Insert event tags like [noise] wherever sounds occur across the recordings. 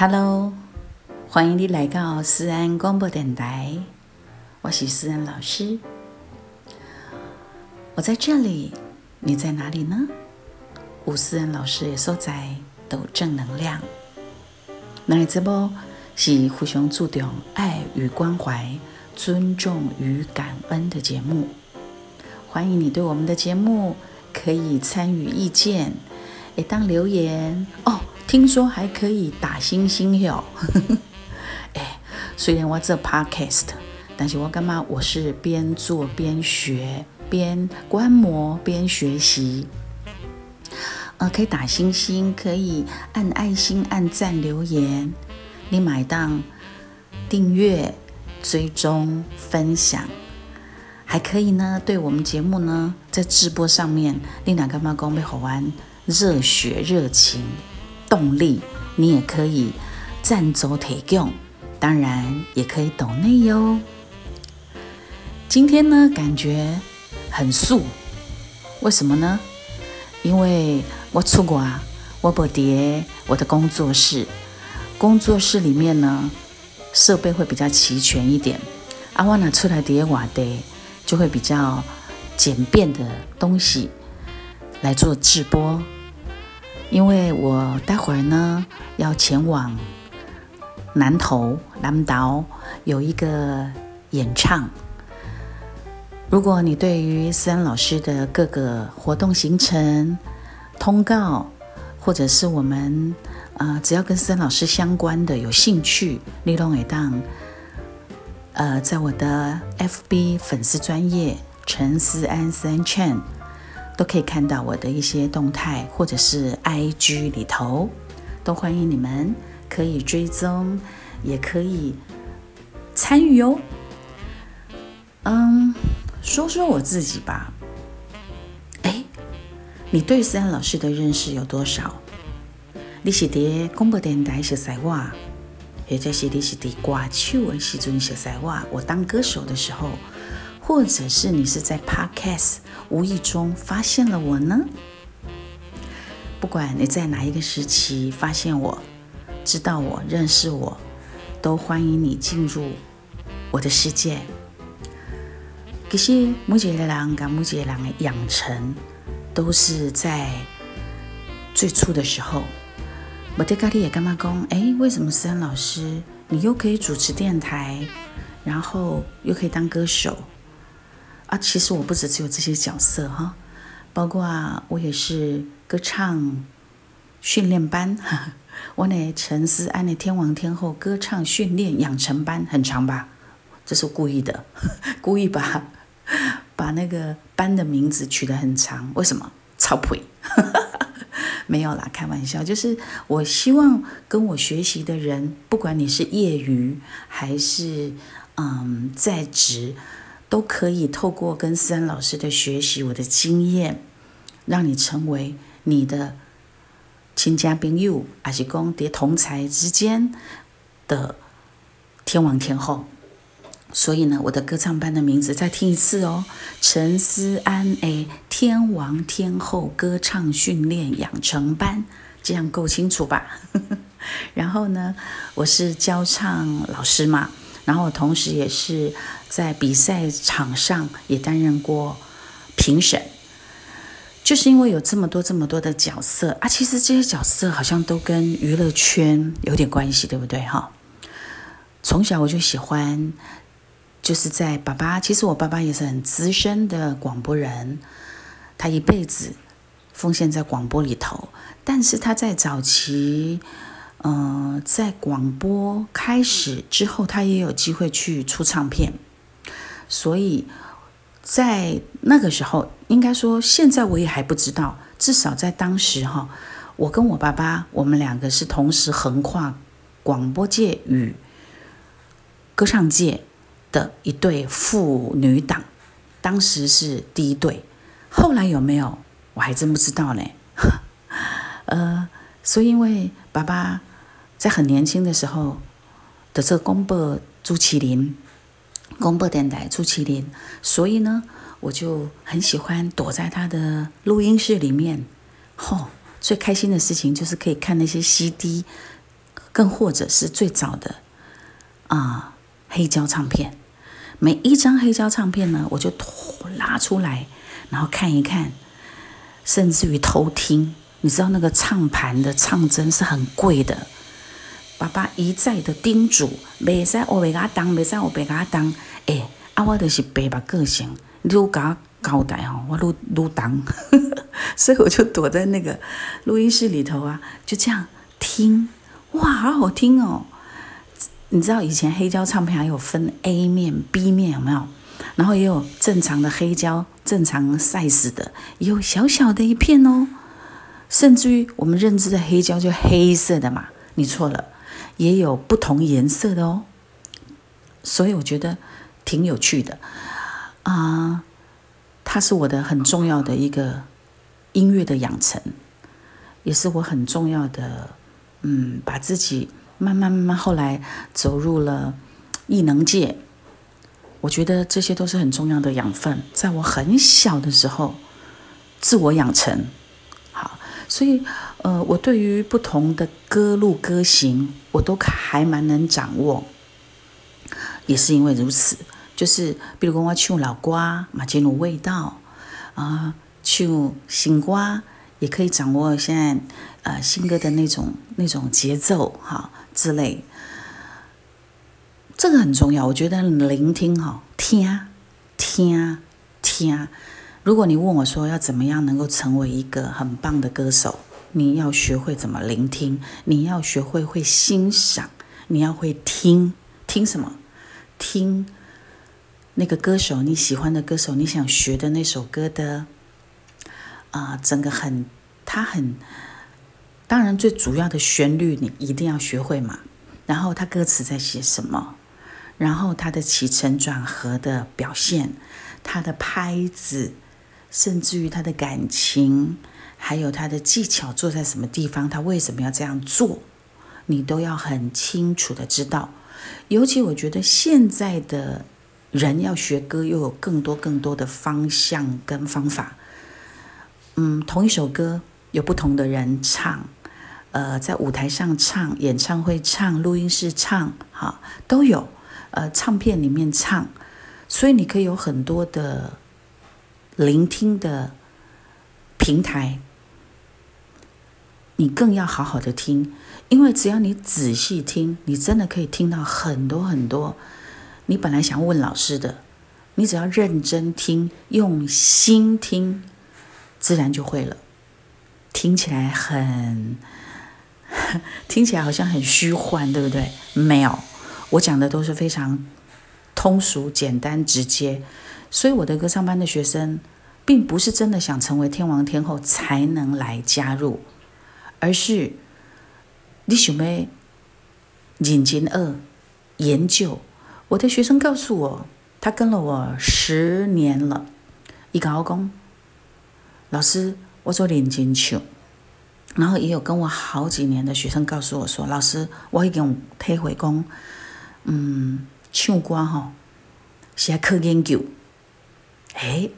Hello，欢迎你来到思安广播电台，我是思安老师。我在这里，你在哪里呢？吴思安老师也所在都正能量。那你这波是互相注重爱与关怀、尊重与感恩的节目。欢迎你对我们的节目可以参与意见，也当留言哦。听说还可以打星星哟，[laughs] 哎，虽然我这 podcast，但是我干嘛？我是边做边学，边观摩边学习。呃，可以打星星，可以按爱心、按赞、留言。你买档订阅、追踪、分享，还可以呢。对我们节目呢，在直播上面，你两干嘛讲被吼完？热血热情。动力，你也可以赞助提供，当然也可以抖内哟。今天呢，感觉很素，为什么呢？因为我出国啊，我不叠我的工作室，工作室里面呢，设备会比较齐全一点。阿我拿出来叠瓦的，就会比较简便的东西来做直播。因为我待会儿呢要前往南投南岛有一个演唱。如果你对于思安老师的各个活动行程通告，或者是我们啊只要跟思安老师相关的有兴趣，你都可以当呃在我的 FB 粉丝专业陈思安三 Chan。都可以看到我的一些动态，或者是 IG 里头，都欢迎你们可以追踪，也可以参与哦。嗯，说说我自己吧。哎，你对思安老师的认识有多少？你是在广播电台学塞话，或者是你是在歌手的时阵学塞话？我当歌手的时候。或者是你是在 Podcast 无意中发现了我呢？不管你在哪一个时期发现我、知道我、认识我，都欢迎你进入我的世界。可是木杰的人跟木杰人的养成，都是在最初的时候。我对咖喱也干嘛讲？哎，为什么思安老师你又可以主持电台，然后又可以当歌手？啊，其实我不止只有这些角色哈，包括啊，我也是歌唱训练班，我那陈思安的天王天后歌唱训练养成班很长吧？这是故意的，[laughs] 故意把把那个班的名字取得很长，为什么？超配，没有啦，开玩笑，就是我希望跟我学习的人，不管你是业余还是嗯在职。都可以透过跟思安老师的学习，我的经验，让你成为你的亲家朋友，还是讲叠同才之间的天王天后。所以呢，我的歌唱班的名字再听一次哦，陈思安诶，天王天后歌唱训练养成班，这样够清楚吧？[laughs] 然后呢，我是教唱老师嘛。然后同时也是在比赛场上也担任过评审，就是因为有这么多这么多的角色啊，其实这些角色好像都跟娱乐圈有点关系，对不对哈？从小我就喜欢，就是在爸爸，其实我爸爸也是很资深的广播人，他一辈子奉献在广播里头，但是他在早期。嗯，在广播开始之后，他也有机会去出唱片，所以在那个时候，应该说现在我也还不知道，至少在当时哈，我跟我爸爸，我们两个是同时横跨广播界与歌唱界的一对父女档，当时是第一对，后来有没有，我还真不知道呢。[laughs] 呃，所以因为爸爸。在很年轻的时候的这个公播朱麒麟，公播电台朱麒麟，所以呢，我就很喜欢躲在他的录音室里面。吼，最开心的事情就是可以看那些 CD，更或者是最早的啊黑胶唱片。每一张黑胶唱片呢，我就拉出来，然后看一看，甚至于偷听。你知道那个唱盘的唱针是很贵的。爸爸一再的叮嘱，袂使我袂甲当，袂使我袂甲当。哎，啊，我就是白目个性，你愈甲交代吼，我愈愈当。[laughs] 所以我就躲在那个录音室里头啊，就这样听，哇，好好听哦！你知道以前黑胶唱片还有分 A 面、B 面有没有？然后也有正常的黑胶，正常 size 的，也有小小的一片哦。甚至于我们认知的黑胶就黑色的嘛，你错了。也有不同颜色的哦，所以我觉得挺有趣的啊。它是我的很重要的一个音乐的养成，也是我很重要的嗯，把自己慢慢慢慢后来走入了艺能界。我觉得这些都是很重要的养分，在我很小的时候自我养成。好，所以。呃，我对于不同的歌路歌型，我都还蛮能掌握。也是因为如此，就是比如讲我唱老歌，马进入味道啊，唱新歌也可以掌握现在呃新歌的那种那种节奏哈之类。这个很重要，我觉得聆听哈，听听听。如果你问我说要怎么样能够成为一个很棒的歌手？你要学会怎么聆听，你要学会会欣赏，你要会听听什么？听那个歌手你喜欢的歌手，你想学的那首歌的啊，整个很他很当然最主要的旋律你一定要学会嘛。然后他歌词在写什么？然后他的起承转合的表现，他的拍子，甚至于他的感情。还有他的技巧做在什么地方，他为什么要这样做，你都要很清楚的知道。尤其我觉得现在的人要学歌，又有更多更多的方向跟方法。嗯，同一首歌有不同的人唱，呃，在舞台上唱、演唱会唱、录音室唱，哈，都有。呃，唱片里面唱，所以你可以有很多的聆听的平台。你更要好好的听，因为只要你仔细听，你真的可以听到很多很多你本来想问老师的，你只要认真听，用心听，自然就会了。听起来很，[laughs] 听起来好像很虚幻，对不对？没有，我讲的都是非常通俗、简单、直接。所以我的歌唱班的学生，并不是真的想成为天王天后才能来加入。而是你想要认真二研究。我的学生告诉我，他跟了我十年了。一个老公，老师，我做认真唱。然后也有跟我好几年的学生告诉我说，老师，我已经体会讲，嗯，唱歌哈是要去研究。哎。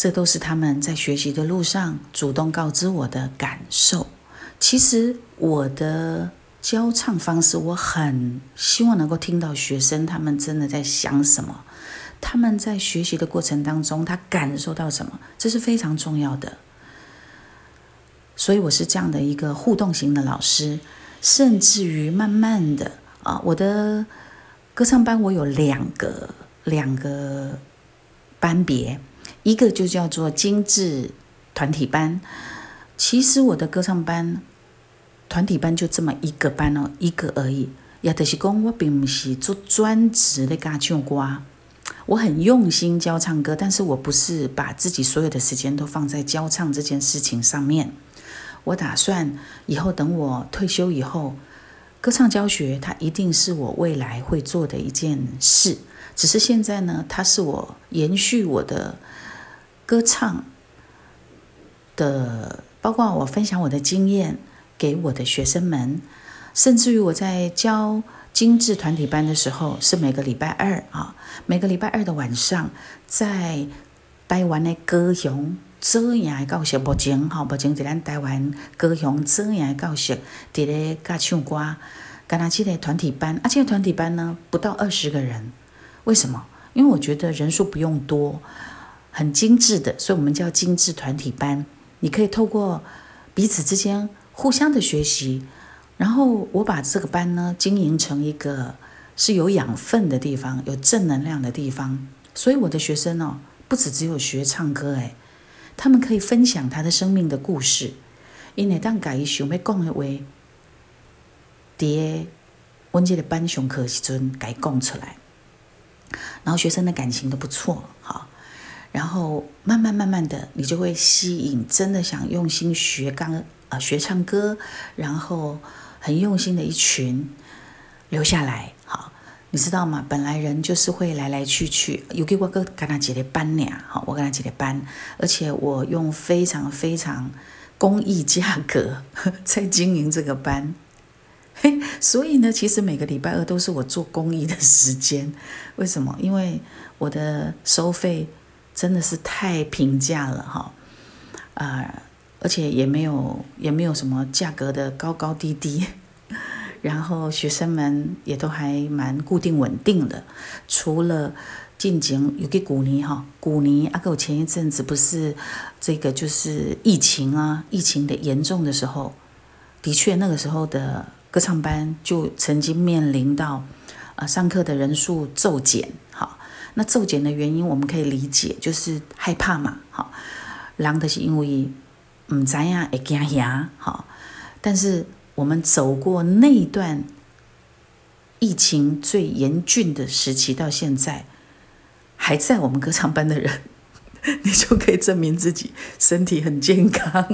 这都是他们在学习的路上主动告知我的感受。其实我的教唱方式，我很希望能够听到学生他们真的在想什么，他们在学习的过程当中，他感受到什么，这是非常重要的。所以我是这样的一个互动型的老师，甚至于慢慢的啊，我的歌唱班我有两个两个班别。一个就叫做精致团体班，其实我的歌唱班团体班就这么一个班哦，一个而已。也就是讲，我并不是做专职的教唱歌，我很用心教唱歌，但是我不是把自己所有的时间都放在教唱这件事情上面。我打算以后等我退休以后，歌唱教学它一定是我未来会做的一件事。只是现在呢，它是我延续我的。歌唱的，包括我分享我的经验给我的学生们，甚至于我在教精致团体班的时候，是每个礼拜二啊，每个礼拜二的晚上，在台湾的歌雄做样的教室，目前吼，目前伫咱台湾高雄做样的教室，伫咧教唱歌，干那即个团体班，啊，即个团体班呢不到二十个人，为什么？因为我觉得人数不用多，很精致的，所以我们叫精致团体班。你可以透过彼此之间互相的学习，然后我把这个班呢经营成一个是有养分的地方，有正能量的地方。所以我的学生呢，不止只有学唱歌，诶，他们可以分享他的生命的故事。因为当家己想要讲的话，伫阮这个班上课时阵，改讲出来。然后学生的感情都不错，好，然后慢慢慢慢的，你就会吸引真的想用心学钢啊学唱歌，然后很用心的一群留下来，好，你知道吗？本来人就是会来来去去，有给我哥跟他姐的班俩，好，我跟他姐的班，而且我用非常非常公益价格 [laughs] 在经营这个班。嘿，所以呢，其实每个礼拜二都是我做公益的时间。为什么？因为我的收费真的是太平价了哈，啊，而且也没有也没有什么价格的高高低低。[laughs] 然后学生们也都还蛮固定稳定的，除了近景有个古尼哈，古尼阿哥前一阵子不是这个就是疫情啊，疫情的严重的时候，的确那个时候的。歌唱班就曾经面临到，呃，上课的人数骤减，好，那骤减的原因我们可以理解，就是害怕嘛，好，狼的是因为唔知呀会惊吓，好，但是我们走过那段疫情最严峻的时期到现在，还在我们歌唱班的人，[laughs] 你就可以证明自己身体很健康。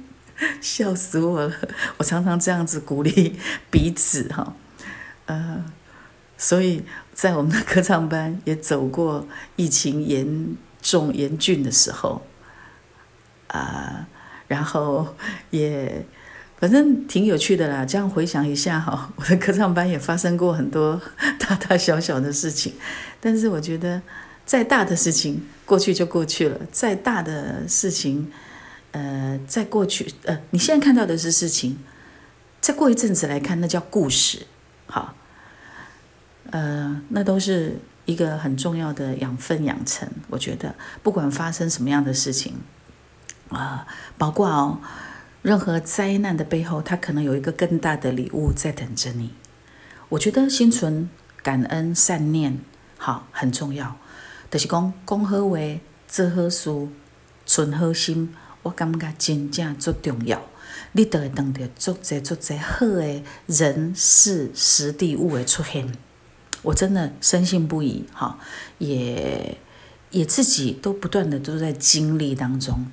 [laughs] 笑死我了！我常常这样子鼓励彼此哈，呃，所以在我们的歌唱班也走过疫情严重严峻的时候，啊，然后也反正挺有趣的啦。这样回想一下哈，[laughs] 我的歌唱班也发生过很多大大小小的事情，但是我觉得再大的事情过去就过去了，再大的事情。呃，在过去，呃，你现在看到的是事情，再过一阵子来看，那叫故事，好，呃，那都是一个很重要的养分养成。我觉得，不管发生什么样的事情，啊，包括哦，任何灾难的背后，它可能有一个更大的礼物在等着你。我觉得心存感恩善念，好，很重要。就是讲，讲好话，做好事，存好心。我感觉真正足重要，你都会当着足侪足侪好的人事实地物的出现，我真的深信不疑。哈，也也自己都不断的都在经历当中。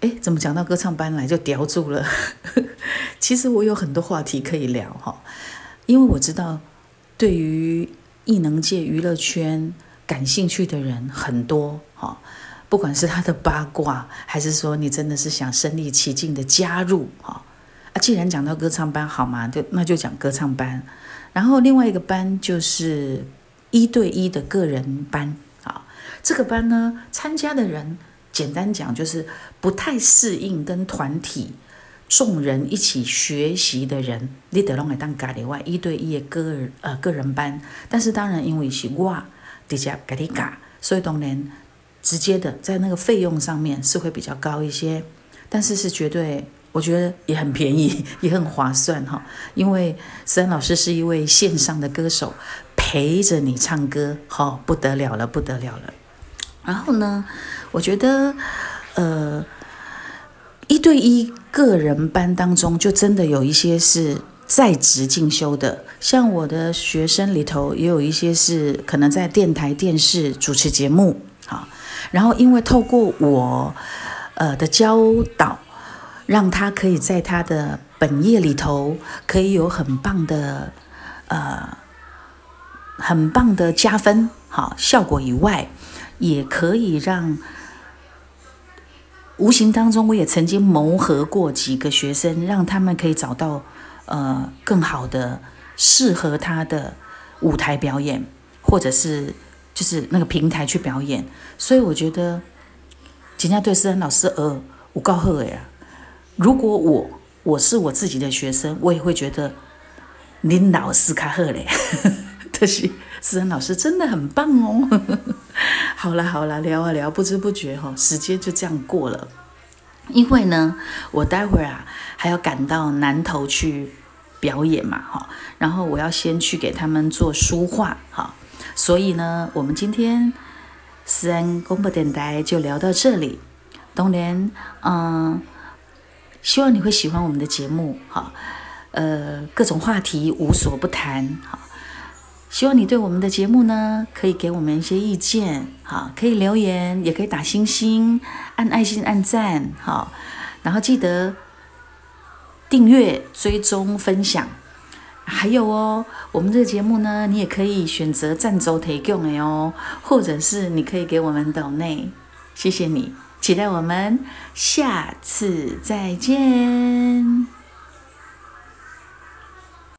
哎，怎么讲到歌唱班来就叼住了？[laughs] 其实我有很多话题可以聊哈，因为我知道对于艺能界娱乐圈感兴趣的人很多哈。不管是他的八卦，还是说你真的是想身临其境的加入，哈啊，既然讲到歌唱班，好嘛，就那就讲歌唱班。然后另外一个班就是一对一的个人班，啊，这个班呢，参加的人简单讲就是不太适应跟团体众人一起学习的人，你得弄来当咖喱外一对一的个人呃个人班。但是当然因为是我直接给你教，所以当然。直接的在那个费用上面是会比较高一些，但是是绝对我觉得也很便宜，[laughs] 也很划算哈。因为思恩老师是一位线上的歌手，陪着你唱歌，好不得了了，不得了了。然后呢，我觉得呃一对一个人班当中，就真的有一些是在职进修的，像我的学生里头也有一些是可能在电台、电视主持节目，好。然后，因为透过我，呃的教导，让他可以在他的本业里头可以有很棒的，呃，很棒的加分，好效果以外，也可以让无形当中，我也曾经谋合过几个学生，让他们可以找到呃更好的适合他的舞台表演，或者是。就是那个平台去表演，所以我觉得今天对思恩老师呃，我告诉呀，如果我我是我自己的学生，我也会觉得林老师卡赫嘞，[laughs] 这是思恩老师真的很棒哦。[laughs] 好了好了，聊啊聊，不知不觉哈，时间就这样过了。因为呢，我待会儿啊还要赶到南头去表演嘛，哈，然后我要先去给他们做书画，哈，所以呢，我们今天思安公播电台就聊到这里。当然，嗯，希望你会喜欢我们的节目，哈，呃，各种话题无所不谈，哈。希望你对我们的节目呢，可以给我们一些意见，哈，可以留言，也可以打星星、按爱心、按赞，哈，然后记得订阅、追踪、分享。还有哦，我们这个节目呢，你也可以选择赞助提供的哦，或者是你可以给我们岛内，谢谢你，期待我们下次再见。